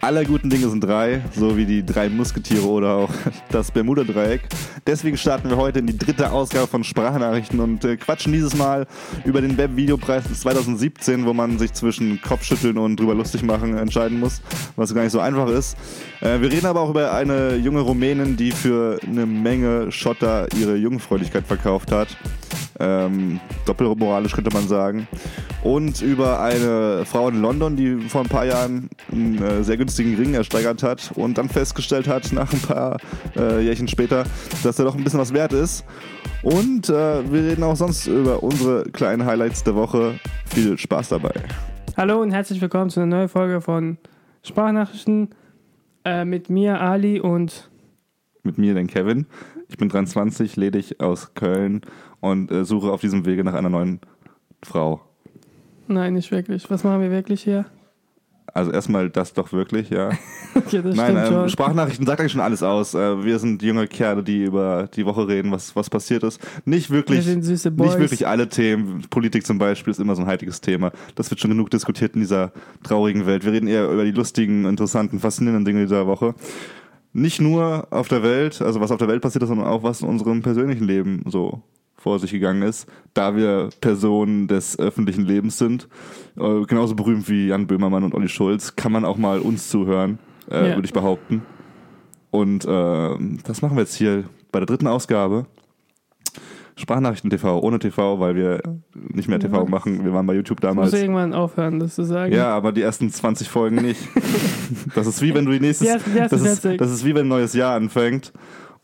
Aller guten Dinge sind drei, so wie die drei Musketiere oder auch das Bermuda-Dreieck. Deswegen starten wir heute in die dritte Ausgabe von Sprachnachrichten und äh, quatschen dieses Mal über den Web-Videopreis 2017, wo man sich zwischen Kopfschütteln und drüber lustig machen entscheiden muss, was gar nicht so einfach ist. Äh, wir reden aber auch über eine junge Rumänin, die für eine Menge Schotter ihre Jungfräulichkeit verkauft hat. Ähm, doppelmoralisch könnte man sagen. Und über eine Frau in London, die vor ein paar Jahren einen äh, sehr günstigen Ring ersteigert hat und dann festgestellt hat, nach ein paar äh, Jährchen später, dass er doch ein bisschen was wert ist. Und äh, wir reden auch sonst über unsere kleinen Highlights der Woche. Viel Spaß dabei. Hallo und herzlich willkommen zu einer neuen Folge von Sprachnachrichten äh, mit mir, Ali und Mit mir, den Kevin. Ich bin 23, ledig aus Köln und äh, suche auf diesem Wege nach einer neuen Frau. Nein, nicht wirklich. Was machen wir wirklich hier? Also erstmal das doch wirklich, ja. Okay, das Nein, stimmt ähm, schon. Sprachnachrichten sagt eigentlich schon alles aus. Äh, wir sind junge Kerle, die über die Woche reden, was, was passiert ist. Nicht wirklich, nicht wirklich alle Themen. Politik zum Beispiel ist immer so ein heitiges Thema. Das wird schon genug diskutiert in dieser traurigen Welt. Wir reden eher über die lustigen, interessanten, faszinierenden Dinge dieser Woche. Nicht nur auf der Welt, also was auf der Welt passiert ist, sondern auch was in unserem persönlichen Leben so vor sich gegangen ist, da wir Personen des öffentlichen Lebens sind. Äh, genauso berühmt wie Jan Böhmermann und Olli Schulz, kann man auch mal uns zuhören, äh, Ja. würde ich behaupten. Und äh, das machen wir jetzt hier bei der dritten Ausgabe. Sprachnachrichten TV, ohne TV, weil wir nicht mehr TV machen. Wir waren bei YouTube Ich muss damals. irgendwann aufhören, das zu sagen. Ja, aber die ersten 20 Folgen nicht. Das ist wie wenn du die nächste. Das, ist, 40. das ist wie wenn ein neues Jahr anfängt.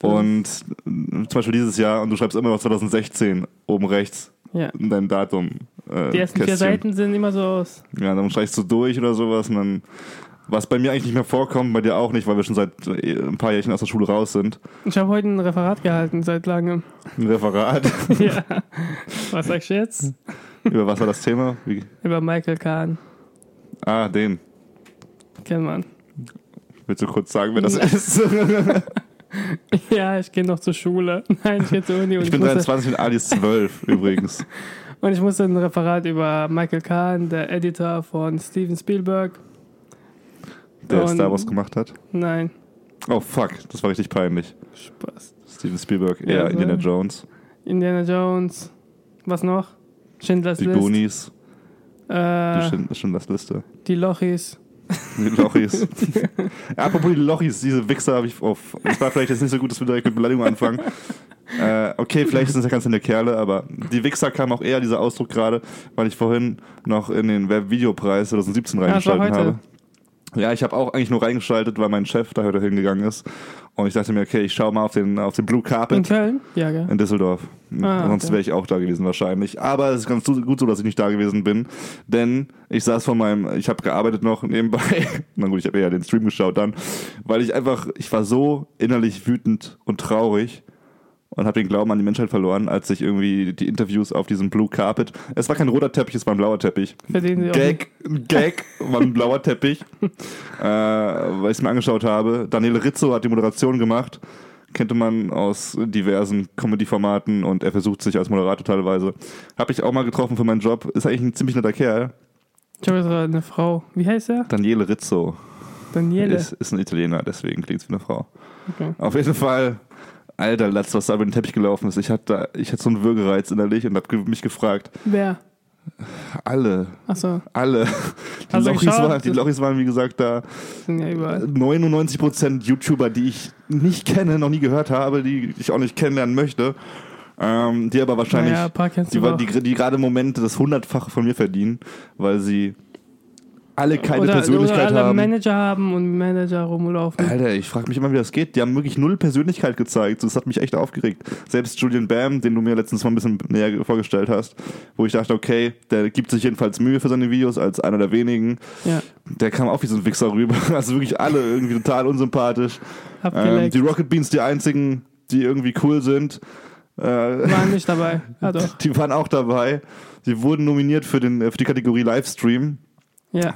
Und äh, zum Beispiel dieses Jahr und du schreibst immer noch 2016 oben rechts Ja. in dein Datum. Äh, Die ersten vier Kästchen. Seiten sind immer so aus. Ja, dann streichst du durch oder sowas und dann. Was bei mir eigentlich nicht mehr vorkommt, bei dir auch nicht, weil wir schon seit äh, ein paar Jährchen aus der Schule raus sind. Ich habe heute ein Referat gehalten seit langem. Ein Referat. ja. Was sagst du jetzt? Über was war das Thema? Wie? Über Michael Kahn. Ah, den. Kennt man. Willst du kurz sagen, wer das ist? Ja, ich gehe noch zur Schule. Nein, ich gehe zur Uni und Ich bin musste, 23 und Ali ist 12 übrigens. und ich musste ein Referat über Michael Kahn, der Editor von Steven Spielberg. Der Und- Star Wars gemacht hat. Nein, Oh fuck, das war richtig peinlich. Spaß. Steven Spielberg, Ja, ja, so. Indiana Jones, Indiana Jones. Was noch? Schindlers die List. Goonies, die Äh, Schind- Schindlers Liste, die Lochis. Die Lochis. Apropos die Lochis, diese Wichser habe ich auf. Es war vielleicht jetzt nicht so gut, dass wir direkt mit Beleidigung anfangen. Äh, okay, vielleicht sind es ja ganz nette Kerle, aber die Wichser kam auch eher dieser Ausdruck gerade, weil ich vorhin noch in den Web-Videopreis 2017 Ah, das war reingeschaltet heute. habe. Ja, ich habe auch eigentlich nur reingeschaltet, weil mein Chef da heute hingegangen ist. Und ich dachte mir, okay, ich schaue mal auf den, auf den Blue In Carpet. Köln? Ja, gell? In Düsseldorf. Ah, Sonst okay. wäre ich auch da gewesen wahrscheinlich. Aber es ist ganz gut so, dass ich nicht da gewesen bin. Denn ich saß vor meinem, ich habe gearbeitet noch nebenbei. Na gut, ich habe eher den Stream geschaut dann. Weil ich einfach, ich war so innerlich wütend und traurig und habe den Glauben an die Menschheit verloren, als ich irgendwie die Interviews auf diesem Blue Carpet. Es war kein roter Teppich, es war ein blauer Teppich. Verdienen sie Gag, Gag, war ein blauer Teppich, äh, weil ich es mir angeschaut habe. Daniele Rizzo hat die Moderation gemacht. Kennt man aus diversen Comedy-Formaten und er versucht sich als Moderator teilweise. Habe ich auch mal getroffen für meinen Job. Ist eigentlich ein ziemlich netter Kerl. Ich habe jetzt gerade eine Frau. Wie heißt er? Daniele Rizzo Daniele. ist, ist ein Italiener, deswegen klingt es wie eine Frau. Okay. Auf jeden Fall, alter Latz, was da über den Teppich gelaufen ist. Ich hatte, ich hatte so einen Würgereiz innerlich und habe mich gefragt, Wer? alle, Achso, alle. Die, Lochis waren, die Lochis waren, wie gesagt, da sind ja überall. 99% YouTuber, die ich nicht kenne, noch nie gehört habe, die ich auch nicht kennenlernen möchte, ähm, die aber wahrscheinlich, Naja, ein paar kennst die, auch. die, die gerade im Moment das hundertfache von mir verdienen, weil sie alle keine oder, Persönlichkeit oder alle haben. Manager haben und Manager rumlaufen. Alter, ich frage mich immer, wie das geht. Die haben wirklich null Persönlichkeit gezeigt. Das hat mich echt aufgeregt. Selbst Julian Bam, den du mir letztens mal ein bisschen näher vorgestellt hast, wo ich dachte, okay, der gibt sich jedenfalls Mühe für seine Videos als einer der wenigen. Ja, Der kam auch wie so ein Wichser rüber. Also wirklich alle irgendwie total unsympathisch. Ähm, die Rocket Beans, die einzigen, die irgendwie cool sind. Äh, Waren nicht dabei. Ja, doch. die waren auch dabei. Die wurden nominiert für, den, für die Kategorie Livestream. Ja.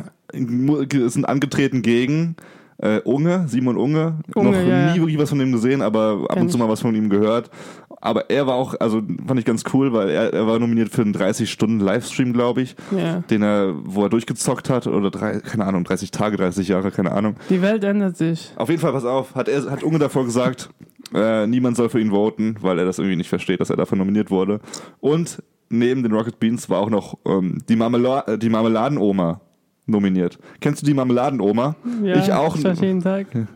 Sind angetreten gegen äh, Unge, Simon Unge. Unge, Noch ja, nie wirklich was von ihm gesehen, aber ab und zu mal was von ihm gehört. Aber er war auch, also fand ich ganz cool, weil er, er war nominiert für einen 30-Stunden-Livestream, glaube ich, Ja. den er, wo er durchgezockt hat, oder drei, keine Ahnung, 30 Tage, 30 Jahre, keine Ahnung. Die Welt ändert sich. Auf jeden Fall, pass auf, hat er hat Unge davor gesagt, äh, niemand soll für ihn voten, weil er das irgendwie nicht versteht, dass er dafür nominiert wurde. Und neben den Rocket Beans war auch noch ähm, die, Marmela äh, die Marmeladenoma nominiert. Kennst du die Marmeladenoma? Ja, ich auch. Ich jeden Tag. Kenn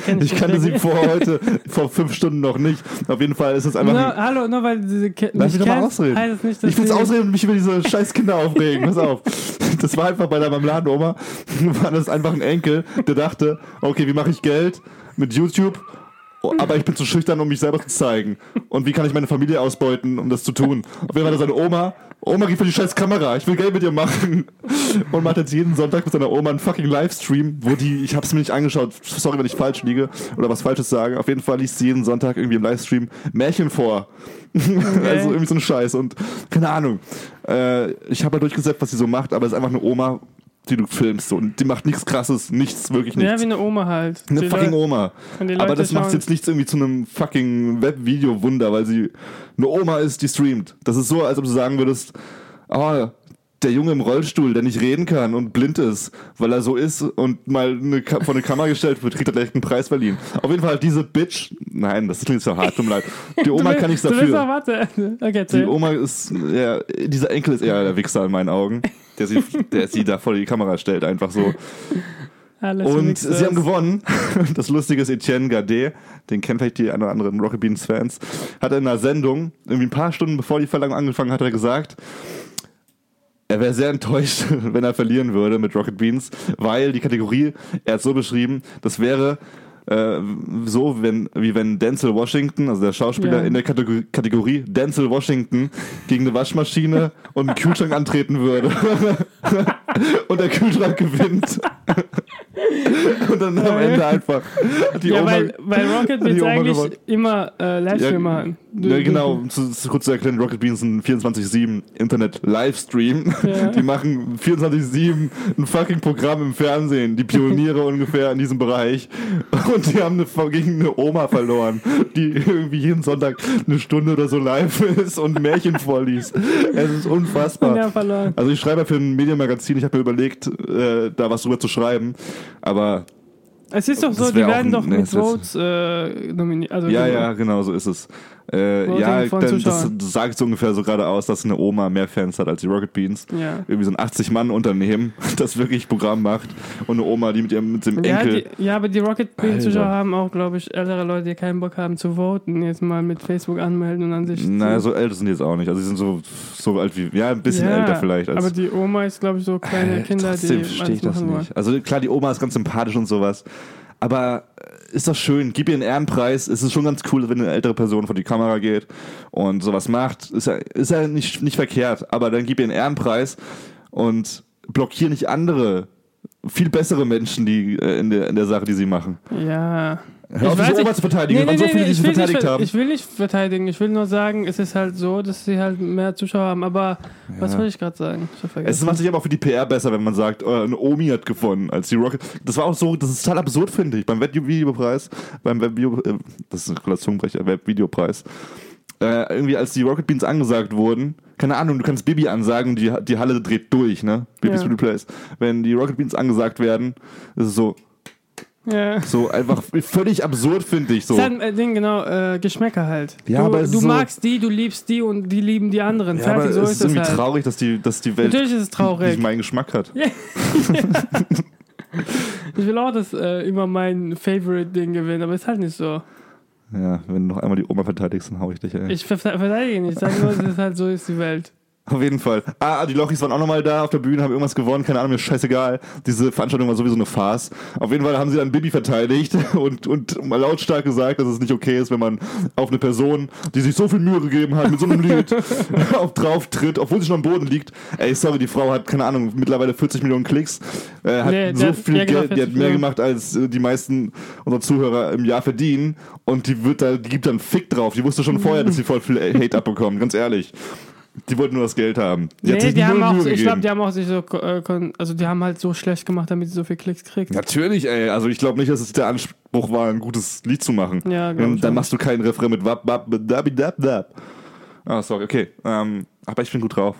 Ich nicht kannte sie vor heute, vor fünf Stunden noch nicht. Auf jeden Fall ist es einfach. No, hallo, nur weil diese Ki Lass mich doch mal ausreden. heißt es nicht, Ich will's sie- ausreden und mich über diese scheiß Kinder aufregen. Pass auf. Das war einfach bei der Marmeladenoma. War das einfach ein Enkel, der dachte, okay, wie mache ich Geld mit YouTube? Oh, Aber ich bin zu schüchtern, um mich selber zu zeigen. Und wie kann ich meine Familie ausbeuten, um das zu tun? Auf jeden Fall hat seine Oma. Oma, gib mir die scheiß Kamera. Ich will Geld mit dir machen. Und macht jetzt jeden Sonntag mit seiner Oma einen fucking Livestream, wo die, ich hab's mir nicht angeschaut, sorry, wenn ich falsch liege oder was Falsches sage. Auf jeden Fall liest sie jeden Sonntag irgendwie im Livestream Märchen vor. Also irgendwie so ein Scheiß und keine Ahnung. Äh, ich habe halt durchgesetzt, was sie so macht, aber es ist einfach eine Oma, die du filmst so. und die macht nichts krasses, nichts, wirklich Ja, nichts. wie eine Oma halt. eine Die fucking Leu- Oma. Aber Leute das macht jetzt nichts irgendwie zu einem fucking Webvideo-Wunder, weil sie eine Oma ist, die streamt. Das ist so, als ob du sagen würdest, oh, der Junge im Rollstuhl, der nicht reden kann und blind ist, weil er so ist und mal eine, Ka- vor eine Kamera gestellt wird, kriegt er gleich einen Preis verliehen. Auf jeden Fall diese Bitch, nein, das klingt so hart, tut mir leid. Die Oma Du kann nichts willst- Du willst dafür. auch, warte. Okay, Die. Oma ist, ja, dieser Enkel ist eher der Wichser in meinen Augen, der sie, der sie da vor die Kamera stellt, einfach so. Alles Und sie haben gewonnen. Das Lustige ist, Etienne Gade, den kennen vielleicht die ein oder anderen Rocket Beans Fans, hat in einer Sendung, irgendwie ein paar Stunden bevor die Verlangung angefangen hat er gesagt, er wäre sehr enttäuscht, wenn er verlieren würde mit Rocket Beans, weil die Kategorie, er hat so beschrieben, das wäre äh, so, wenn, wie wenn Denzel Washington, also der Schauspieler, Ja. in der Kategor Kategorie Denzel Washington gegen eine Waschmaschine und einen Kühlschrank antreten würde. und der Kühlschrank gewinnt. und dann am Ende einfach die Ja, Oma, weil, weil Rocket Beans eigentlich gewonnen. immer äh, Livestream Ja, machen. Ja, genau, zu, zu kurz zu erklären, Rocket Beans ist ein 24-7 Internet-Livestream. Ja. Die machen 24-7 ein fucking Programm im Fernsehen, die Pioniere ungefähr in diesem Bereich. Und die haben eine, gegen eine Oma verloren, die irgendwie jeden Sonntag eine Stunde oder so live ist und Märchen vorliest. Es ist unfassbar. Also ich schreibe für ein Medienmagazin, ich habe mir überlegt, äh, da was drüber zu schreiben. Aber Es ist doch so, die werden doch mit Votes äh, nominiert. Also Ja, gewonnen. ja, genau, so ist es. Äh, ja, dann, das sagt so ungefähr so gerade aus, dass eine Oma mehr Fans hat als die Rocket Beans. Ja. Irgendwie so ein 80-Mann-Unternehmen, das wirklich Programm macht. Und eine Oma, die mit ihrem mit dem Ja, Enkel. die, ja, aber die Rocket Beans Alter. Zuschauer haben auch, glaube ich, ältere Leute, die keinen Bock haben zu voten, jetzt mal mit Facebook anmelden und an sich. naja, so älter sind die jetzt auch nicht. Also sie sind so, so alt wie, ja, ein bisschen Ja, älter vielleicht. Als, Aber die Oma ist, glaube ich, so kleine Äh, Kinder, trotzdem die verstehe ich das machen wollen. nicht. Also klar, die Oma ist ganz sympathisch und sowas. Aber äh, ist doch schön, gib ihr einen Ehrenpreis. Es ist schon ganz cool, wenn eine ältere Person vor die Kamera geht und sowas macht. Ist ja, ist ja nicht, nicht verkehrt. Aber dann gib ihr einen Ehrenpreis und blockier nicht andere, viel bessere Menschen, die äh, in, der, in der Sache, die sie machen. Ja. Hör auf, Ich weiß diese Oma nicht- zu verteidigen. Nee, Nee, nee, so nee, viele, die ich sie will verteidigt nicht, haben. Ich will nicht verteidigen, ich will nur sagen, es ist halt so, dass sie halt mehr Zuschauer haben. Aber was wollte ich gerade sagen? Ich Es macht sich aber auch für die PR besser, wenn man sagt, äh, eine Omi hat gewonnen als die Rocket. Das war auch so, das ist total absurd, finde ich. Beim Webvideopreis, beim Webvideo, äh, das ist ein Zungenbrecher, Webvideopreis. Äh, irgendwie als die Rocket Beans angesagt wurden, keine Ahnung, du kannst Bibi ansagen, die, die Halle dreht durch, ne? Bibis Ja. Replays. Wenn die Rocket Beans angesagt werden, ist es so, ja. so einfach völlig absurd, finde ich so. Ist halt ein Ding, genau, äh, Geschmäcker halt. Ja, du aber du so- magst die, du liebst die und die lieben die anderen. Ja, aber Fertig, so es ist ist irgendwie halt. traurig, dass die, dass die Welt Natürlich ist es traurig. nicht meinen Geschmack hat. Ich will auch, dass äh, immer mein Favorite-Ding gewinnt, aber ist halt nicht so. Ja, wenn du noch einmal die Oma verteidigst, dann hau ich dich, ey. Ich ver verteidige nicht, ich sage nur, es ist halt so ist die Welt. Auf jeden Fall. Ah, die Lochis waren auch nochmal da auf der Bühne, haben irgendwas gewonnen, keine Ahnung, mir ist scheißegal. Diese Veranstaltung war sowieso eine Farce. Auf jeden Fall haben sie dann Bibi verteidigt und, und mal lautstark gesagt, dass es nicht okay ist, wenn man auf eine Person, die sich so viel Mühe gegeben hat, mit so einem Lied auf drauf tritt, obwohl sie schon am Boden liegt. Ey, sorry, die Frau hat, keine Ahnung, mittlerweile 40 Millionen Klicks, äh, hat Nee, so viel Geld, die hat 40 mehr gemacht, als äh, die meisten unserer Zuhörer im Jahr verdienen und die wird da, die gibt dann Fick drauf. Die wusste schon vorher, dass sie voll viel Hate abbekommen, ganz ehrlich. Die wollten nur das Geld haben. Die nee, die haben auch, ich glaube, die haben auch sich so, äh, also die haben halt so schlecht gemacht, damit sie so viel Klicks kriegt. Natürlich, ey. Also ich glaube nicht, dass es der Anspruch war, ein gutes Lied zu machen. Ja, ich dann schon. machst du keinen Refrain mit wap, wap, dabi, dab, dab. Ah, sorry, okay. Ähm, aber ich bin gut drauf.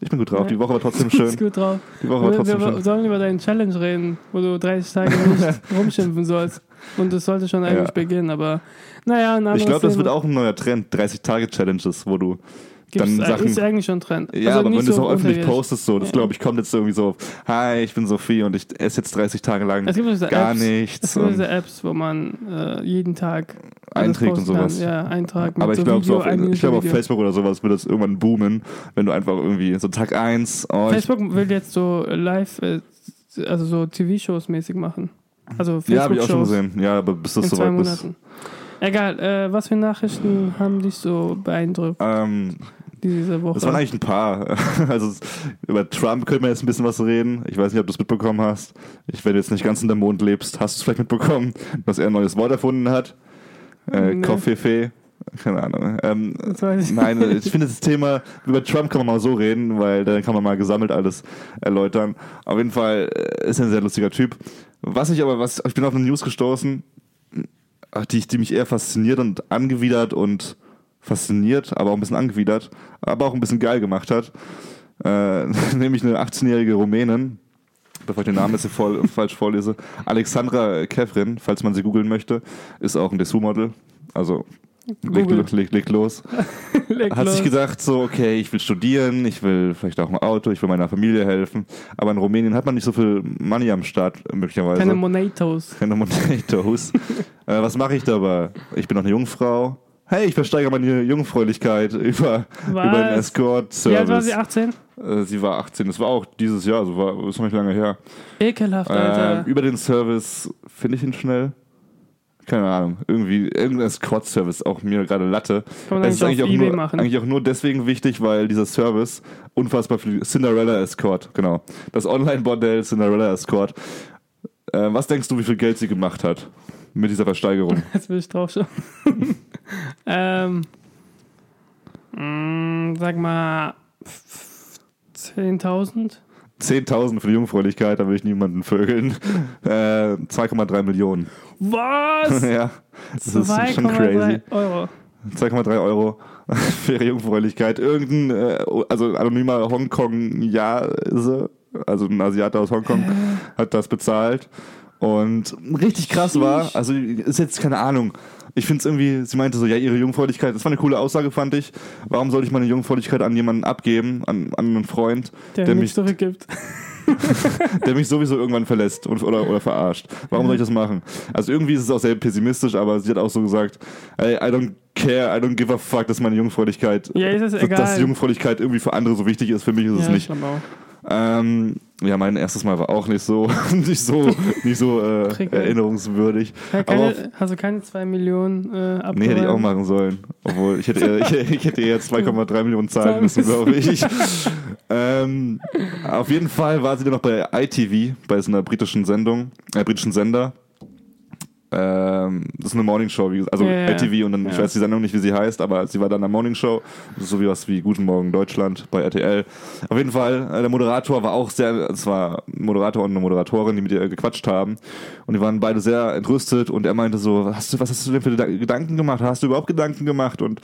Ich bin gut drauf. Die Woche war trotzdem Ist schön. gut drauf. Die Woche war Wir, trotzdem wir schön. sollen über deinen Challenge reden, wo du 30 Tage nicht rumschimpfen sollst. Und das sollte schon eigentlich Ja. beginnen, aber naja, Ich glaube, das wird auch ein neuer Trend. 30-Tage-Challenges, wo du Gibt's, dann Sachen- ist eigentlich schon ein Trend. Ja, Also aber wenn du es so auch öffentlich postest, so, das Ja. glaube ich, kommt jetzt irgendwie so, hi, ich bin Sophie und ich esse jetzt 30 Tage lang Es gibt diese gar Apps, nichts. Es gibt diese Apps, wo man äh, jeden Tag Einträgt und posten kann. sowas. Ja, Eintrag aber ich so glaube, so Video, auf, ein ich glaub, auf. Facebook oder sowas wird das irgendwann boomen, wenn du einfach irgendwie so Tag 1, oh, Facebook will jetzt so live, äh, also so TV-Shows mäßig machen. Also ja, habe ich auch schon gesehen. Ja, aber bis das soweit ist. Egal, äh, was für Nachrichten haben dich so beeindruckt Ähm, diese Woche? das waren eigentlich ein paar. Also über Trump können wir jetzt ein bisschen was reden. Ich weiß nicht, ob du es mitbekommen hast. Ich, wenn du jetzt nicht ganz in der Mond lebst, hast du es vielleicht mitbekommen, dass er ein neues Wort erfunden hat. Äh, Nee. Koffefe. Keine Ahnung. Ähm, ich Nein, ich finde das Thema, über Trump kann man mal so reden, weil dann kann man mal gesammelt alles erläutern. Auf jeden Fall äh, ist er ein sehr lustiger Typ. Was ich aber, was, ich bin auf eine News gestoßen, die, die mich eher fasziniert und angewidert und fasziniert, aber auch ein bisschen angewidert, aber auch ein bisschen geil gemacht hat. Äh, nämlich eine 18-jährige Rumänin, bevor ich den Namen jetzt hier voll, falsch vorlese, Alexandra Kevrin, falls man sie googeln möchte, ist auch ein Dessous-Model. Also legt, legt, legt los Leg hat los. sich gedacht, so, okay, ich will studieren, ich will vielleicht auch ein Auto, ich will meiner Familie helfen. Aber in Rumänien hat man nicht so viel Money am Start, möglicherweise. Keine Monatos. Keine Monatos. äh, was mache ich dabei? Ich bin noch eine Jungfrau. Hey, ich versteigere meine Jungfräulichkeit über, über Was? Wie alt war Escort-Service. sie? 18? Äh, sie war 18. Das war auch dieses Jahr, also war, ist noch nicht lange her. Ekelhaft, Äh, Alter. über den Service finde ich ihn schnell. Keine Ahnung. Irgendwie, irgendein Escort-Service, auch mir gerade Latte. Kann man Es ist eigentlich auch, nur, machen. eigentlich auch nur deswegen wichtig, weil dieser Service unfassbar viel Cinderella Escort, genau. Das Online-Bordell Cinderella Escort. Äh, was denkst du, wie viel Geld sie gemacht hat mit dieser Versteigerung? Jetzt will ich drauf schauen. ähm, mh, sag mal f- 10.000? 10.000 für die Jungfräulichkeit, da will ich niemanden vögeln. Äh, 2,3 Millionen. Was? ja, das ist schon 2,3 crazy. Euro. 2,3 Euro für ihre Jungfräulichkeit. Irgendein, äh, also anonymer Hongkong-Jase, also ein Asiate aus Hongkong, hat das bezahlt. Und richtig krass war, also ist jetzt keine Ahnung. Ich finde es irgendwie, sie meinte so, ja, ihre Jungfräulichkeit, das war eine coole Aussage, fand ich. Warum soll ich meine Jungfräulichkeit an jemanden abgeben, an, an einen Freund, Der, Der mich- zurückgibt. der mich sowieso irgendwann verlässt und, oder, oder verarscht. Warum soll ich das machen? Also irgendwie ist es auch sehr pessimistisch, aber sie hat auch so gesagt, ey, I don't care, I don't give a fuck, dass meine Jungfräulichkeit, Ja, ist es dass, dass Jungfräulichkeit irgendwie für andere so wichtig ist, für mich ist es ja, nicht. ich glaub auch. Ähm, ja, mein erstes Mal war auch nicht so, nicht so, nicht so äh, erinnerungswürdig. Ja, keine, auf, hast du keine 2 Millionen äh, abgeräumt? nee, hätte ich auch machen sollen. Obwohl, ich hätte ich, ich hätte eher 2,3 Millionen zahlen müssen, glaube ich. ähm, auf jeden Fall war sie dann noch bei ITV, bei so einer britischen Sendung, äh, britischen Sender. Ähm, das ist eine Morningshow, wie gesagt, also Ja. ITV und dann, ich Ja. weiß die Sendung nicht, wie sie heißt, aber sie war dann in der Morningshow, so wie was wie Guten Morgen Deutschland bei RTL. Auf jeden Fall, äh, der Moderator war auch sehr, es war ein Moderator und eine Moderatorin, die mit ihr gequatscht haben und die waren beide sehr entrüstet und er meinte so, was hast du, was hast du denn für Gedan- Gedanken gemacht? Hast du überhaupt Gedanken gemacht? Und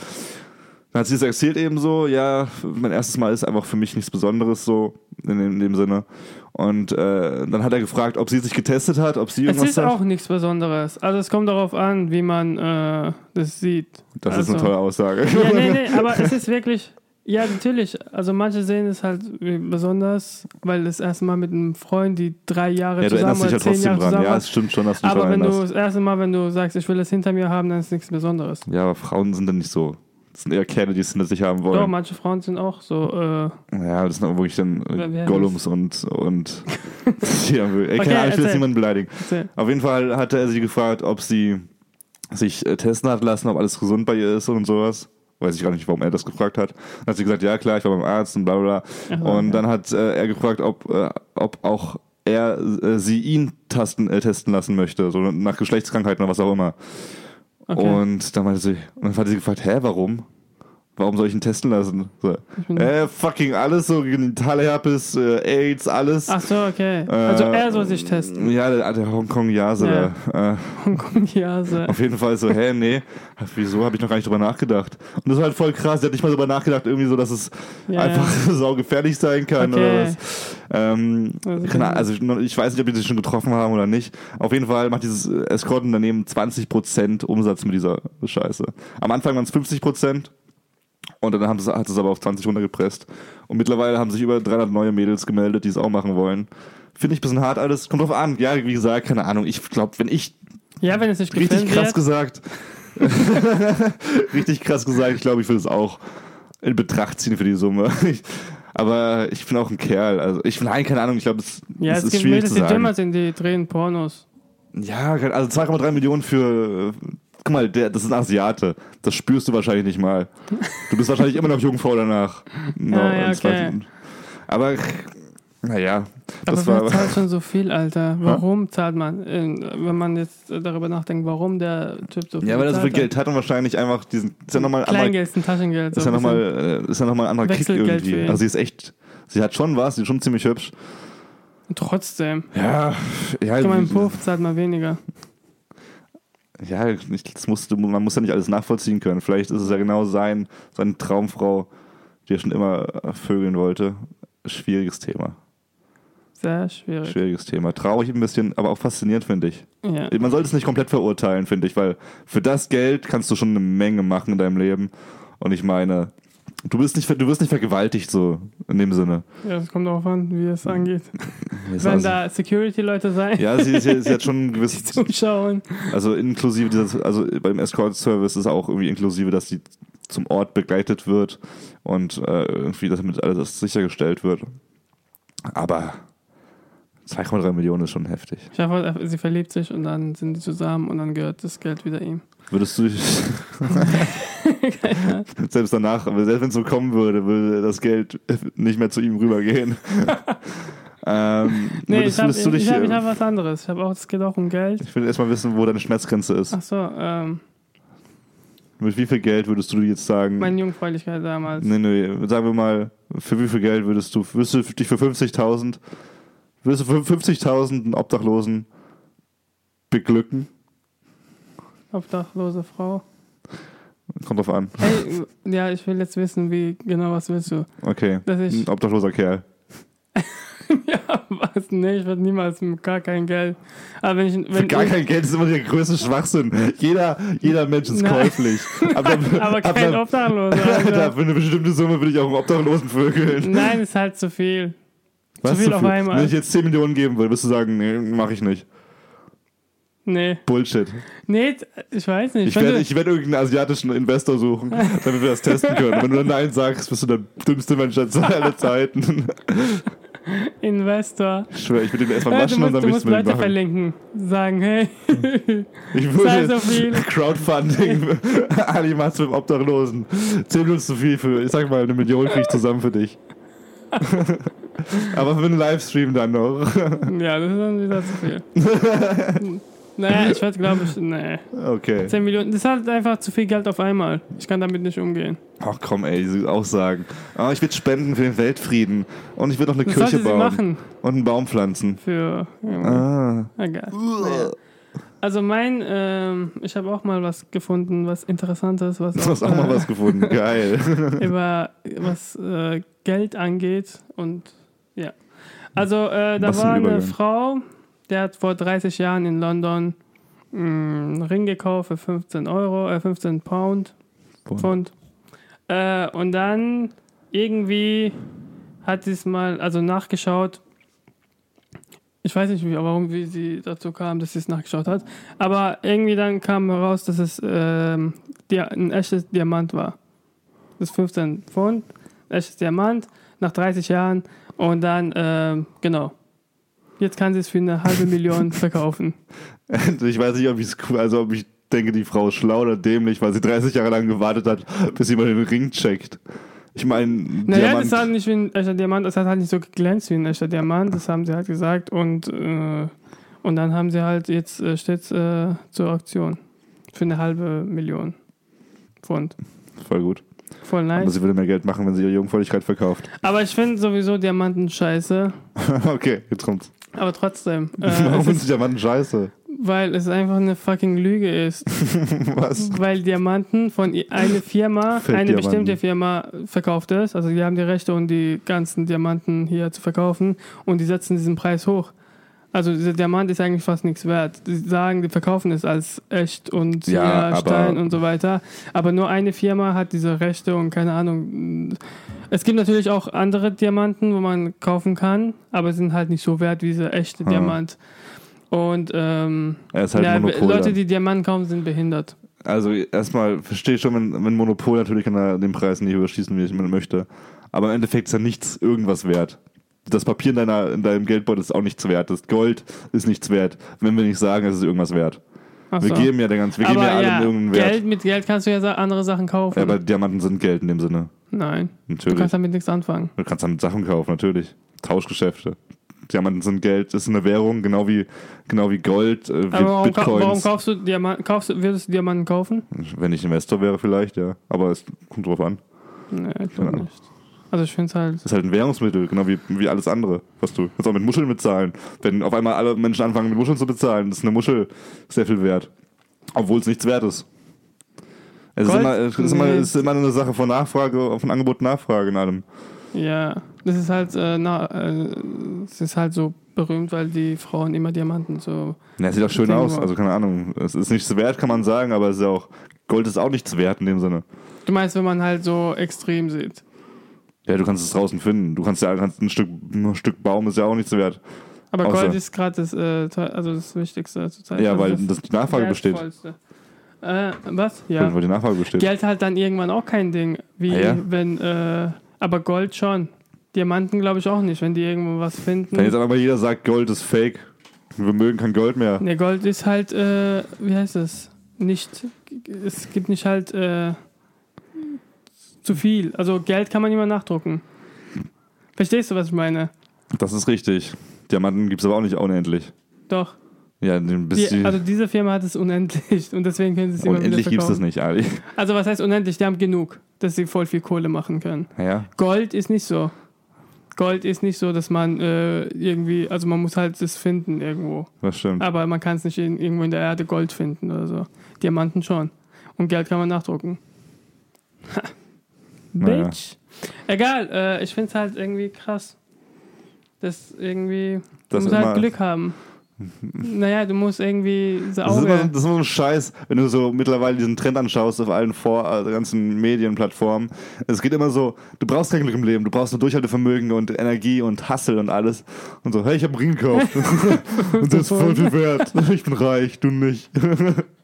dann hat sie es erzählt eben so, ja, mein erstes Mal ist einfach für mich nichts Besonderes so in dem, in dem Sinne. Und äh, dann hat er gefragt, ob sie sich getestet hat, ob sie Es irgendwas ist hat. auch nichts Besonderes. Also es kommt darauf an, wie man äh, das sieht. Das also, ist eine tolle Aussage. Ja, nee, nee, aber es ist wirklich, ja, natürlich. Also manche sehen es halt besonders, weil das erste Mal mit einem Freund, die drei Jahre Ja, du zusammen erinnerst dich oder ja zehn trotzdem Jahre dran. zusammen Ja, es stimmt schon, dass du Aber wenn du das erste Mal, wenn du sagst, ich will das hinter mir haben, dann ist nichts Besonderes. Ja, aber Frauen sind dann nicht so. Das sind eher Kerle, die es hinter sich haben Doch, wollen. manche Frauen sind auch so, äh, Ja, das sind auch wirklich dann äh, Gollums und. und ja, ey, keine Okay, Ahnung, ich will jetzt niemanden beleidigen. erzähl. Auf jeden Fall hatte er sie gefragt, ob sie sich äh, testen hat lassen, ob alles gesund bei ihr ist und sowas. Weiß ich gar nicht, warum er das gefragt hat. Dann hat sie gesagt, ja klar, ich war beim Arzt und bla bla bla. Aha, und okay. dann hat äh, er gefragt, ob, äh, ob auch er äh, sie ihn tasten, äh, testen lassen möchte, so nach Geschlechtskrankheiten oder was auch immer. Okay. Und dann meinte sie, und dann hat sie gefragt, hä, warum? Warum soll ich ihn testen lassen? So. Bin- Äh, fucking alles, so Genitalherpes, äh, AIDS, alles. Ach so, okay. Also Äh, er soll sich testen. Ja, der, der Hongkong-Jase Ja. da. Äh, Hongkong, ja, so. auf jeden Fall so, hä, nee, wieso habe ich noch gar nicht drüber nachgedacht? Und das ist halt voll krass, der hat nicht mal drüber nachgedacht, irgendwie so, dass es Ja, einfach ja. sau gefährlich sein kann oder Okay. was. Ähm, Also kann- also ich, ich weiß nicht, ob die sich schon getroffen haben oder nicht. Auf jeden Fall macht dieses Escort-Unternehmen 20% Umsatz mit dieser Scheiße. Am Anfang waren es 50% und dann haben sie, hat es aber auf 20 runtergepresst. Und mittlerweile haben sich über 300 neue Mädels gemeldet, die es auch machen wollen. Finde ich ein bisschen hart alles. Kommt drauf an. Ja, wie gesagt, keine Ahnung. Ich glaube, wenn ich Ja, wenn es nicht richtig krass wird. gesagt, richtig krass gesagt, ich glaube, ich würde es auch in Betracht ziehen für die Summe. Ich, aber ich bin auch ein Kerl. Also ich nein, keine Ahnung. Ich glaube, es, Ja, es es ist gibt schwierig Mädels, zu die sagen. dümmer sind, die drehen Pornos. Ja, also 2,3 Millionen für. Guck mal, der, das ist ein Asiate. Das spürst du wahrscheinlich nicht mal. Du bist wahrscheinlich immer noch Jungfrau danach. No, Ah, ja, okay. Aber, naja, Aber das wer war. zahlt schon so viel, Alter? Warum zahlt man? Wenn man jetzt darüber nachdenkt, warum der Typ so viel Ja, weil er so viel Geld hat und wahrscheinlich einfach diesen. Ist ja nochmal Kleingeld ein Taschengeld. ist ja ein noch bisschen. mal, äh, ist ja noch mal ein anderer Kick irgendwie. Also sie ist echt. Sie hat schon was, sie ist schon ziemlich hübsch. Trotzdem. Ja, ja, Guck mal, im Puff zahlt man weniger. Ja ich, das musst du, man muss ja nicht alles nachvollziehen können. Vielleicht ist es ja genau sein, seine Traumfrau, die er schon immer vögeln wollte. Schwieriges Thema. Sehr schwierig. Schwieriges Thema. Traurig ein bisschen, aber auch faszinierend, finde ich. Ja. Man sollte es nicht komplett verurteilen, finde ich, weil für das Geld kannst du schon eine Menge machen in deinem Leben. Und ich meine, du bist nicht, du wirst nicht vergewaltigt, so in dem Sinne. ja, das kommt darauf an, wie es angeht. Ist Wenn da Security-Leute sein, ja, sie, sie, sie hat schon ein gewisses, zuschauen. also inklusive dieses, also beim Escort-Service ist auch irgendwie inklusive, dass sie zum Ort begleitet wird und äh, irgendwie damit alles sichergestellt wird. Aber 2,3 Millionen ist schon heftig. Ich hoffe, sie verliebt sich und dann sind die zusammen und dann gehört das Geld wieder ihm. Würdest du selbst danach, selbst wenn es so kommen würde, würde das Geld nicht mehr zu ihm rübergehen. ähm, Nee, würdest, ich habe dich, ich hab, ich hab was anderes. Ich habe auch, es geht auch um Geld. ich will erstmal wissen, wo deine Schmerzgrenze ist. Ach so, ähm, Mit wie viel Geld würdest du jetzt sagen? meine Jungfräulichkeit damals. nee, nee, sagen wir mal, für wie viel Geld würdest du, würdest du dich für 50.000, würdest du für 50.000 einen Obdachlosen beglücken? Obdachlose Frau. Kommt drauf an. Hey, ja, ich will jetzt wissen, wie genau was willst du? Okay. Dass ich- Ein obdachloser Kerl. ja, was? Nee, ich würde niemals mit gar kein Geld. Aber wenn ich. Für Wenn gar ich, kein Geld ist immer der größte Schwachsinn. Jeder, jeder Mensch ist Nein. käuflich. Aber, aber ab kein einer- Obdachloser. Alter, Alter. für eine bestimmte Summe würde ich auch einen Obdachlosen vögeln. Nein, ist halt zu viel. Was viel so auf viel? einmal. Wenn ich jetzt 10 Millionen geben würde, würdest du sagen, nee, mach ich nicht. Nee. Bullshit. Nee, ich weiß nicht. Ich Wenn werde ich werd irgendeinen asiatischen Investor suchen, damit wir das testen können. Und wenn du dann Nein sagst, bist du der dümmste Mensch aller Zeiten. Investor. Ich schwöre, ich würde den erstmal Ja, waschen und musst, dann will ich es mit Leute machen. verlinken. Sagen, hey, Ich würde so viel. Crowdfunding, Ali machst mit dem Obdachlosen. 10 Minuten zu viel für, ich sag mal, eine Million krieg ich zusammen für dich. Aber für einen Livestream dann noch. Ja, das ist dann wieder zu viel. Naja, ich werde, glaube ich, nee. Okay. 10 Millionen, das ist halt einfach zu viel Geld auf einmal. Ich kann damit nicht umgehen. Ach komm, ey, diese Aussagen. Ah, ich würde spenden für den Weltfrieden. Und ich würde noch eine Das Kirche bauen. machen. Und einen Baum pflanzen. Für. Ja, Ah. egal. Naja. Also mein, ähm, ich habe auch mal was gefunden, was Interessantes, was Du hast auch äh, mal was gefunden. Geil. über was äh, Geld angeht und ja. Also äh, da Was war eine. Frau, der hat vor 30 Jahren in London mh, einen Ring gekauft für 15 Euro, äh, 15 Pound, Pfund. Pfund. Äh, und dann irgendwie hat sie es mal, also nachgeschaut. Ich weiß nicht, wie, warum wie sie dazu kam, dass sie es nachgeschaut hat. Aber irgendwie dann kam heraus, dass es ähm, ein echtes Diamant war. Das ist 15 Pfund, echtes Diamant, nach 30 Jahren. Und dann, ähm, genau. Jetzt kann sie es für eine halbe Million verkaufen. Ich weiß nicht, ob ich cool, also ob ich denke, die Frau ist schlau oder dämlich, weil sie 30 Jahre lang gewartet hat, bis sie mal den Ring checkt. Ich meine, Naja, Diamant. das hat nicht wie ein echter Diamant, das hat halt nicht so geglänzt wie ein echter Diamant, das haben sie halt gesagt und, äh, und dann haben sie halt, jetzt äh, steht äh, zur Auktion für eine halbe Million Pfund. Voll gut. voll Aber nice. sie würde mehr Geld machen, wenn sie ihre Jungfräulichkeit verkauft. Aber ich finde sowieso Diamanten scheiße. okay, jetzt kommt's. Aber trotzdem. Äh, Warum sind ist, Diamanten scheiße? weil es einfach eine fucking Lüge ist. Was? Weil Diamanten von i- eine Firma, eine bestimmte Firma verkauft es. Also die haben die Rechte, um die ganzen Diamanten hier zu verkaufen und die setzen diesen Preis hoch. Also dieser Diamant ist eigentlich fast nichts wert. Die sagen, die verkaufen es als echt und Ja, ja, aber- Stein und so weiter. Aber nur eine Firma hat diese Rechte und keine Ahnung. Es gibt natürlich auch andere Diamanten, wo man kaufen kann, aber sind halt nicht so wert wie dieser echte Ah. Diamant. Und ähm, Er ist halt ja. Leute, die Diamanten kaufen, sind behindert. Also erstmal verstehe ich schon, wenn, wenn Monopol natürlich kann er den Preis nicht überschießen, wie ich möchte. Aber im Endeffekt ist ja nichts irgendwas wert. Das Papier in, deiner, in deinem Geldbeutel ist auch nichts wert. Das Gold ist nichts wert, wenn wir nicht sagen, es ist irgendwas wert. Ach Wir so. geben ja der ganzen, wir geben aber ja allem ja, irgendeinen Wert. Geld, mit Geld kannst du ja andere Sachen kaufen. Ja, aber Diamanten sind Geld in dem Sinne. Nein, du Natürlich. kannst damit nichts anfangen. Du kannst damit Sachen kaufen, natürlich. Tauschgeschäfte. Diamanten sind Geld, ist eine Währung, genau wie, genau wie Gold, äh, wie Aber warum, Bitcoins. warum kaufst du Diamanten? Kaufst, du- würdest du Diamanten kaufen? Wenn ich Investor wäre, vielleicht, ja. Aber es kommt drauf an. Nee, ich glaube Ja. nicht. Also ich finde es halt. Das ist halt ein Währungsmittel, genau wie, wie alles andere. Was du kannst auch mit Muscheln bezahlen. Wenn auf einmal alle Menschen anfangen, mit Muscheln zu bezahlen, ist eine Muschel sehr viel wert. Obwohl es nichts wert ist. Es ist Gold? immer, es ist, immer, Nee. ist immer eine Sache von Nachfrage, von Angebot und Nachfrage in allem. Ja, das ist halt, äh, na, äh, es ist halt so berühmt, weil die Frauen immer Diamanten so. Ja, es sieht auch schön aus, also keine Ahnung. Es ist nichts wert, kann man sagen, aber es ist ja auch, Gold ist auch nichts wert in dem Sinne. Du meinst, wenn man halt so extrem sieht. Ja, du kannst es draußen finden. Du kannst ja kannst ein Stück, ein Stück Baum ist ja auch nichts wert. Aber Außer- Gold ist gerade das, äh, also das Wichtigste zurzeit. Ja, also weil das, die Nachfrage besteht. Äh, was? Ja. Weil die Nachfrage besteht. Geld halt dann irgendwann auch kein Ding. Wie Ah, ja? wenn, äh, aber Gold schon. Diamanten glaube ich auch nicht, wenn die irgendwo was finden. Wenn jetzt aber jeder sagt, Gold ist fake, wir mögen kein Gold mehr. Ne, Gold ist halt, äh, wie heißt es? Nicht, es gibt nicht halt äh, zu viel. Also Geld kann man immer nachdrucken. Verstehst du, was ich meine? Das ist richtig. Diamanten gibt es aber auch nicht unendlich. Doch. Ja, bis Die, die, also diese Firma hat es unendlich und deswegen können sie es immer unendlich gibt es das nicht, Ali. Also was heißt unendlich? Die haben genug, dass sie voll viel Kohle machen können. Ja, Gold ist nicht so. Gold ist nicht so, dass man äh, irgendwie, also man muss halt das finden irgendwo. das stimmt. Aber man kann es nicht in, irgendwo in der Erde Gold finden oder so. Diamanten schon. Und Geld kann man nachdrucken. Bitch. Egal, äh, ich finde es halt irgendwie krass. Das irgendwie. Du Das musst immer- halt Glück haben. naja, du musst irgendwie das Das ist, immer, Auge. das ist immer so ein Scheiß, wenn du so mittlerweile diesen Trend anschaust auf allen Vor also ganzen Medienplattformen. Es geht immer so, du brauchst kein Glück im Leben, du brauchst nur Durchhaltevermögen und Energie und Hustle und alles. Und so, hey, ich hab einen Ring gekauft. und das ist voll viel wert. Ich bin reich, du nicht.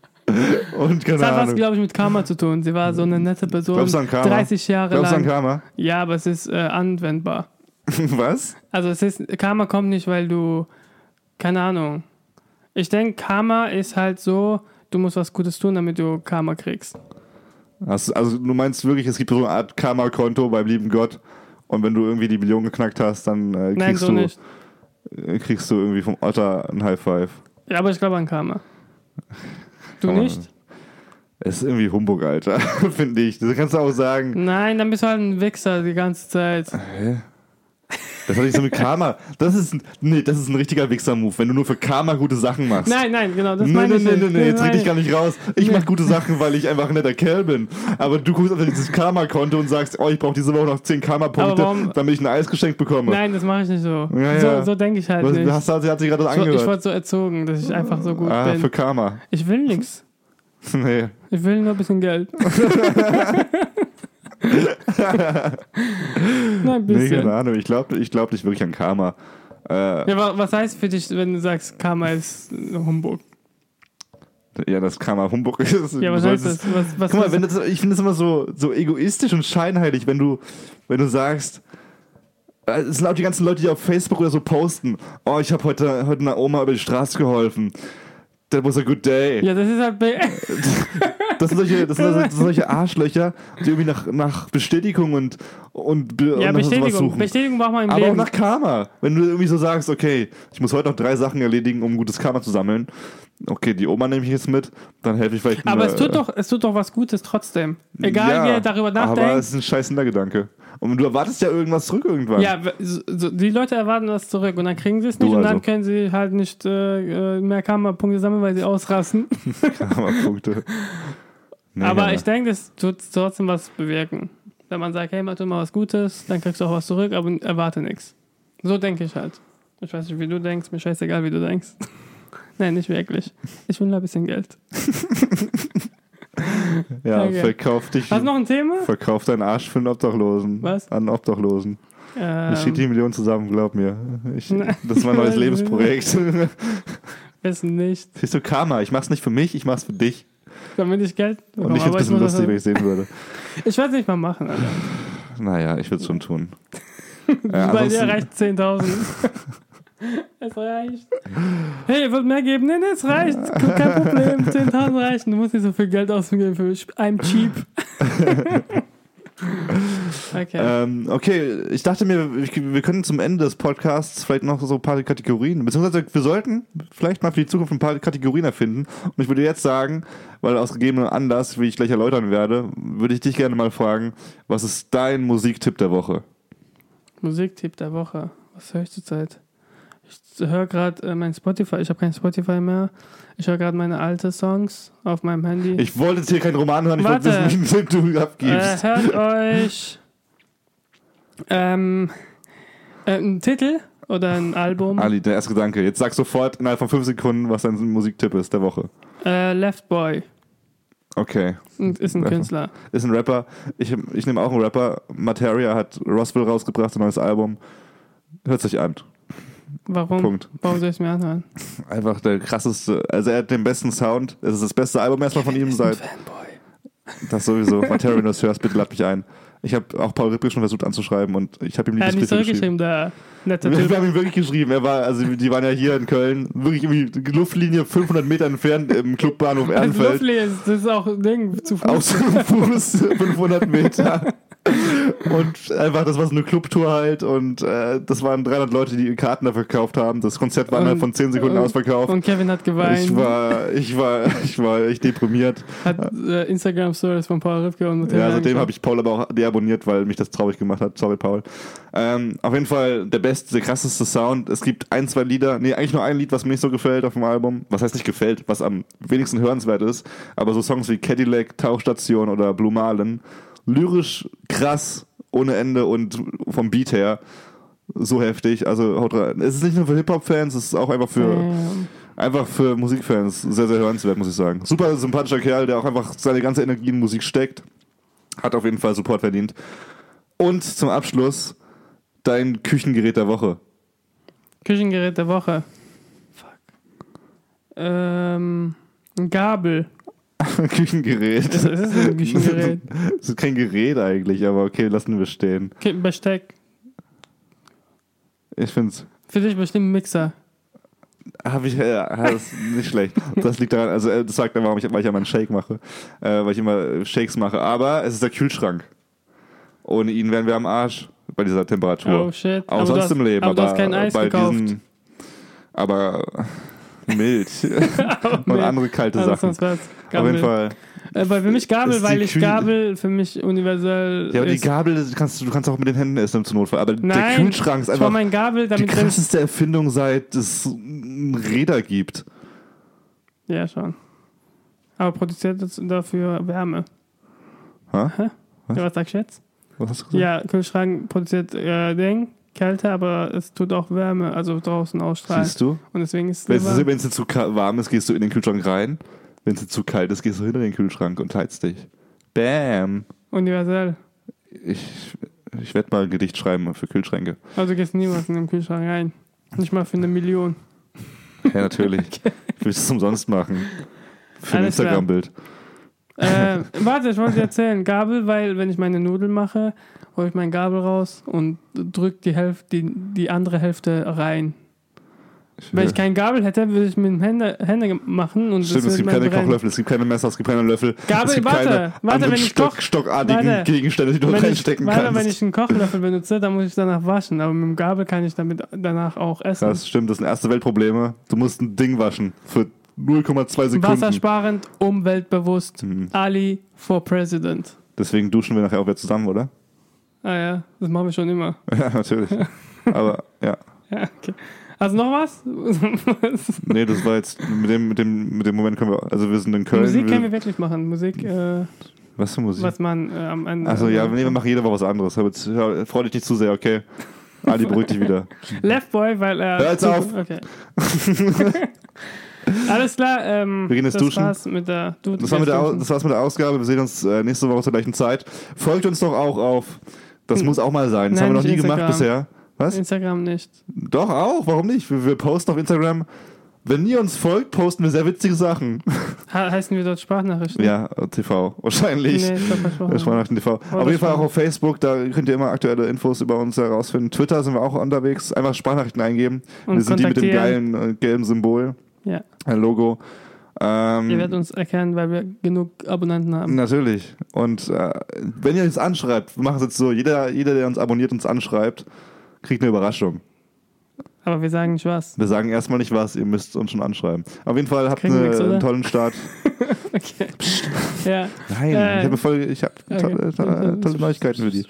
und keine Das hat was, glaube ich, mit Karma zu tun. Sie war so eine nette Person. Glaubst du an Karma? 30 Jahre Glaubst du an lang. Karma? Ja, aber es ist äh, anwendbar. Was? Also es ist, Karma kommt nicht, weil du, keine Ahnung. Ich denke, Karma ist halt so, du musst was Gutes tun, damit du Karma kriegst. Du- also du meinst wirklich, es gibt so eine Art Karma-Konto beim lieben Gott und wenn du irgendwie die Million geknackt hast, dann äh, Nein, kriegst, so du, nicht. äh, kriegst du irgendwie vom Otter ein High Five. Ja, aber ich glaube an Karma. Du nicht? Es ist irgendwie Humbug, Alter, finde ich. Das kannst du auch sagen. Nein, dann bist du halt ein Wichser die ganze Zeit. Hä? Das hat nicht so mit Karma. Das ist, ein- nee, das ist ein richtiger Wichser-Move, wenn du nur für Karma gute Sachen machst. Nein, nein, genau, das Nee, meine nee, ich nee, nicht. nee, nee, jetzt Nein. red ich gar nicht raus. Ich Nee. mach gute Sachen, weil ich einfach ein netter Kerl bin. Aber du guckst auf dieses Karma-Konto und sagst, oh, ich brauche diese Woche noch 10 Aber Karma-Punkte, damit ich ein Eis geschenkt bekomme. Nein, das mache ich nicht so. Ja, ja. So, so denke ich halt Was, nicht. hast, hat sich gerade So, ich angehört. wurde so erzogen, dass ich einfach so gut ah, bin. für Karma. Ich will nichts. Nee. Ich will nur ein bisschen Geld. Nein, ein Nee, bisschen. keine Ahnung. Ich glaube ich glaub nicht wirklich an Karma. Äh, Ja, wa- was heißt für dich, wenn du sagst, Karma ist Humbug? ja, das Karma Humbug ist. Ja, was heißt das? Was, was Guck mal, wenn das, ich finde es immer so, so egoistisch und scheinheilig, wenn du, wenn du sagst, äh, es sind auch die ganzen Leute, die auf Facebook oder so posten, oh, ich habe heute, heute einer Oma über die Straße geholfen. That was a good day. ja, das ist halt. Das sind solche, das sind das sind solche Arschlöcher, die irgendwie nach, nach Bestätigung und, und, be- Ja, und Bestätigung. Bestätigung braucht man im Aber auch Leben. nach Karma. Wenn du irgendwie so sagst, okay, ich muss heute noch drei Sachen erledigen, um gutes Karma zu sammeln, okay, die Oma nehme ich jetzt mit, dann helfe ich vielleicht. Aber einer- es tut doch, es tut doch was Gutes trotzdem. Egal ja, wie er darüber Aber nachdenkt. es ist ein scheiß Hintergedanke. Und du erwartest ja irgendwas zurück irgendwann. Ja, so, die Leute erwarten das zurück und dann kriegen sie es Du nicht und dann also. können sie halt nicht äh, äh, mehr Karma-Punkte sammeln, weil sie ausrasten. Karma-Punkte. Nee, Aber ich denke, das tut trotzdem was bewirken. Wenn man sagt, hey, mach du mal was Gutes, dann kriegst du auch was zurück, aber erwarte nichts. So denke ich halt. Ich weiß nicht, wie du denkst, mir scheißegal, wie du denkst. Nein, nicht wirklich. Ich will nur ein bisschen Geld. Ja, Okay. verkauf dich. Hast du noch ein Thema? Verkauf deinen Arsch für einen Obdachlosen. Was? An einen Obdachlosen. Ähm, Ich schieb die Million zusammen, glaub mir. Ich, das ist mein neues Lebensprojekt. wissen nicht. Siehst du, Karma, ich mach's nicht für mich, ich mach's für dich. Damit ich Geld Und bekomme. ich find's ein bisschen lustig, wenn ich sehen würde. Ich werde es nicht mal machen, Alter. Naja, ich würde es schon tun. Bei ansonsten- dir reicht 10.000. es reicht. Hey, ihr wollt mehr geben? Nee, nee, es reicht. Kein Problem. 10.000 reichen. Du musst nicht so viel Geld ausgeben für I'm cheap. okay. Ähm, okay, ich dachte mir, wir können zum Ende des Podcasts vielleicht noch so ein paar Kategorien, beziehungsweise wir sollten vielleicht mal für die Zukunft ein paar Kategorien erfinden. Und ich würde jetzt sagen, weil aus gegebenem Anlass, wie ich gleich erläutern werde, würde ich dich gerne mal fragen, was ist dein Musiktipp der Woche? Musiktipp der Woche. Was höre ich zurzeit? Ich höre gerade äh, mein Spotify. Ich habe kein Spotify mehr. Ich höre gerade meine alten Songs auf meinem Handy. Ich wollte jetzt hier keinen Roman hören, ich wollte wissen, welchen Tipp du Äh, abgibst. hört euch ähm, äh, einen Titel oder ein Album. Ali, der erste Gedanke. Jetzt sag sofort innerhalb von fünf Sekunden, was dein Musiktipp ist der Woche. Äh, Left Boy. Okay. Ist ein Künstler. Ist ein Rapper. Ich, ich nehme auch einen Rapper. Materia hat Roswell rausgebracht, ein neues Album. Hört sich an. Warum? Punkt. Warum soll ich es mir anhören? Einfach der krasseste. Also er hat den besten Sound. Es ist das beste Album erstmal von ihm seit. Fanboy. Das sowieso. Materia, wenn du das hörst, bitte lad mich ein. Ich habe auch Paul Rippel schon versucht anzuschreiben und ich habe ihm Er hat nicht geschrieben. zurückgeschrieben, der nette Wir Typ. haben ihm wirklich geschrieben. Er war, also die waren ja hier in Köln, wirklich irgendwie Luftlinie 500 Meter entfernt im Clubbahnhof Das Ehrenfeld. Luftli ist, das ist auch ein Ding zu Fuß. Auch zu Fuß 500 Meter. Und einfach, das war so eine Clubtour halt und äh, das waren 300 Leute, die Karten dafür gekauft haben. Das Konzert war innerhalb von 10 Sekunden und- ausverkauft. Und Kevin hat geweint. Ich war, ich war, ich war echt deprimiert. hat äh, Instagram-Stories von Paul Ripke und Ja, seitdem habe ich Paul aber auch deabonniert, weil mich das traurig gemacht hat. Sorry, Paul. Ähm, auf jeden Fall der beste, der krasseste Sound. Es gibt ein, zwei Lieder, nee, eigentlich nur ein Lied, was mir nicht so gefällt auf dem Album. Was heißt nicht gefällt, was am wenigsten hörenswert ist. Aber so Songs wie Cadillac, Tauchstation oder Blue Marlin. Lyrisch krass, ohne Ende und vom Beat her so heftig. Also haut rein. Es ist nicht nur für Hip-Hop-Fans, es ist auch einfach für, Ähm, einfach für Musikfans sehr, sehr hörenswert, muss ich sagen. Super sympathischer Kerl, der auch einfach seine ganze Energie in Musik steckt. Hat auf jeden Fall Support verdient. Und zum Abschluss dein Küchengerät der Woche. Küchengerät der Woche. Fuck. Ähm, Gabel. Küchengerät. Es es ist ein Küchengerät. Das ist kein Gerät eigentlich, aber okay, lassen wir stehen. Okay, Besteck. Ich find's. Für dich bestimmt ein Mixer. Habe ich, ja, das ist nicht schlecht. Das liegt daran, also äh, das sagt dann, warum ich, weil ich immer einen Shake mache, äh, weil ich immer Shakes mache. Aber es ist der Kühlschrank. Ohne ihn wären wir am Arsch bei dieser Temperatur. Oh shit. Auch aber sonst hast, im Leben. Aber du hast kein Eis bei gekauft. diesen, aber mild und Mild. andere kalte Aber Sachen. was. Auf Gabel. jeden Fall. Äh, weil für mich Gabel, die weil ich Kühl- Gabel für mich universell. Ja, aber die ist. Gabel das kannst du, du kannst auch mit den Händen essen zum Notfall. Aber der Nein, Kühlschrank ist einfach mein Gabel, die damit wenn krasseste Erfindung, seit es Räder gibt. Ja, schon. Aber produziert das dafür Wärme. Ha? Hä? Was? Ja, was sagst du jetzt? Was hast du gesagt? Ja, Kühlschrank produziert äh, Ding, Kälte, aber es tut auch Wärme, also draußen ausstrahlen. Siehst du? Und deswegen ist Wenn es wenn es zu warm ist, gehst du in den Kühlschrank rein. Wenn es zu kalt ist, gehst du hinter den Kühlschrank und heizt dich. Bam. universell. Ich, ich werde mal ein Gedicht schreiben für Kühlschränke. Also du gehst niemals in den Kühlschrank rein. Nicht mal für eine Million. Ja, natürlich. Ich will es umsonst machen. Für ein Alles klar. Instagram-Bild. äh, warte, ich wollte dir erzählen. Gabel, weil wenn ich meine Nudeln mache, hole ich meinen Gabel raus und drück die Hälfte, die, die andere Hälfte rein. Wenn ich keinen Gabel hätte, würde ich mit dem Hände, Hände machen und Stimmt, das es gibt keine brennen. Kochlöffel, es gibt keine Messer, es gibt keine Löffel. Gabel, es gibt warte, keine warte, wenn ich Stock, stockartigen warte. Gegenstände, die du Wenn ich, reinstecken warte, kannst. wenn ich einen Kochlöffel benutze, dann muss ich danach waschen. Aber mit dem Gabel kann ich damit danach auch essen. das stimmt, das sind erste Weltprobleme. Du musst ein Ding waschen für 0,2 Sekunden. Wassersparend, umweltbewusst. Mhm. Ali for President. Deswegen duschen wir nachher auch wieder zusammen, oder? Ah ja, das machen wir schon immer. Ja, natürlich. Aber ja. Ja, okay. Also noch was? Nee, das war jetzt mit dem, mit dem, mit dem Moment können wir. Also wir sind in Köln. Musik wir, können wir wirklich machen. Musik, äh, was für Musik? was man äh, am Ende. Achso, ja, nee, wir machen jede Woche was anderes. Aber jetzt, ja, freu dich nicht zu sehr, okay? Ali, beruhig dich wieder. Left Boy, weil er. Hör jetzt auf. Okay. Alles klar. Ähm, Wir gehen jetzt das duschen. War's mit der, du, Das, war mit der, das war's mit der Ausgabe. Wir sehen uns äh, nächste Woche zur gleichen Zeit. Folgt uns doch auch auf. Das Hm. muss auch mal sein. Das Nein, haben wir noch nie nicht gemacht Instagram. bisher. Was? Instagram nicht. Doch, auch. Warum nicht? Wir, wir posten auf Instagram. Wenn ihr uns folgt, posten wir sehr witzige Sachen. Ha heißen wir dort Sprachnachrichten? ja, TV. Wahrscheinlich. Nee, versprochen. Sprachnachrichten TV. Auf jeden Fall auch auf Facebook, da könnt ihr immer aktuelle Infos über uns herausfinden. Twitter sind wir auch unterwegs. Einfach Sprachnachrichten eingeben. Und wir sind die mit dem geilen äh, gelben Symbol, Ja. äh, Logo. Ähm, Ihr werdet uns erkennen, weil wir genug Abonnenten haben. Natürlich. Und äh, wenn ihr uns anschreibt, wir machen es jetzt so, jeder, jeder, der uns abonniert, uns anschreibt, kriegt eine Überraschung. Aber wir sagen nicht was. Wir sagen erstmal nicht was, ihr müsst uns schon anschreiben. Auf jeden Fall habt Kriegen eine, nix, einen tollen Start. Okay. Ja. Nein, Äh, ich habe voll, ich hab okay. tolle, tolle, tolle Neuigkeiten für die.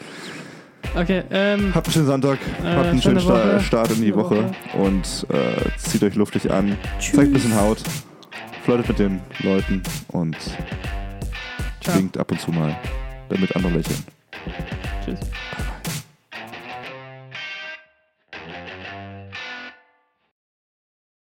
Okay, ähm, Habt einen schönen Sonntag, Äh, habt einen schönen schöne Woche. Start in die Schöne Woche, und äh, zieht euch luftig an, zeigt ein bisschen Haut, flirtet mit den Leuten und ciao. winkt ab und zu mal, damit andere lächeln. Tschüss.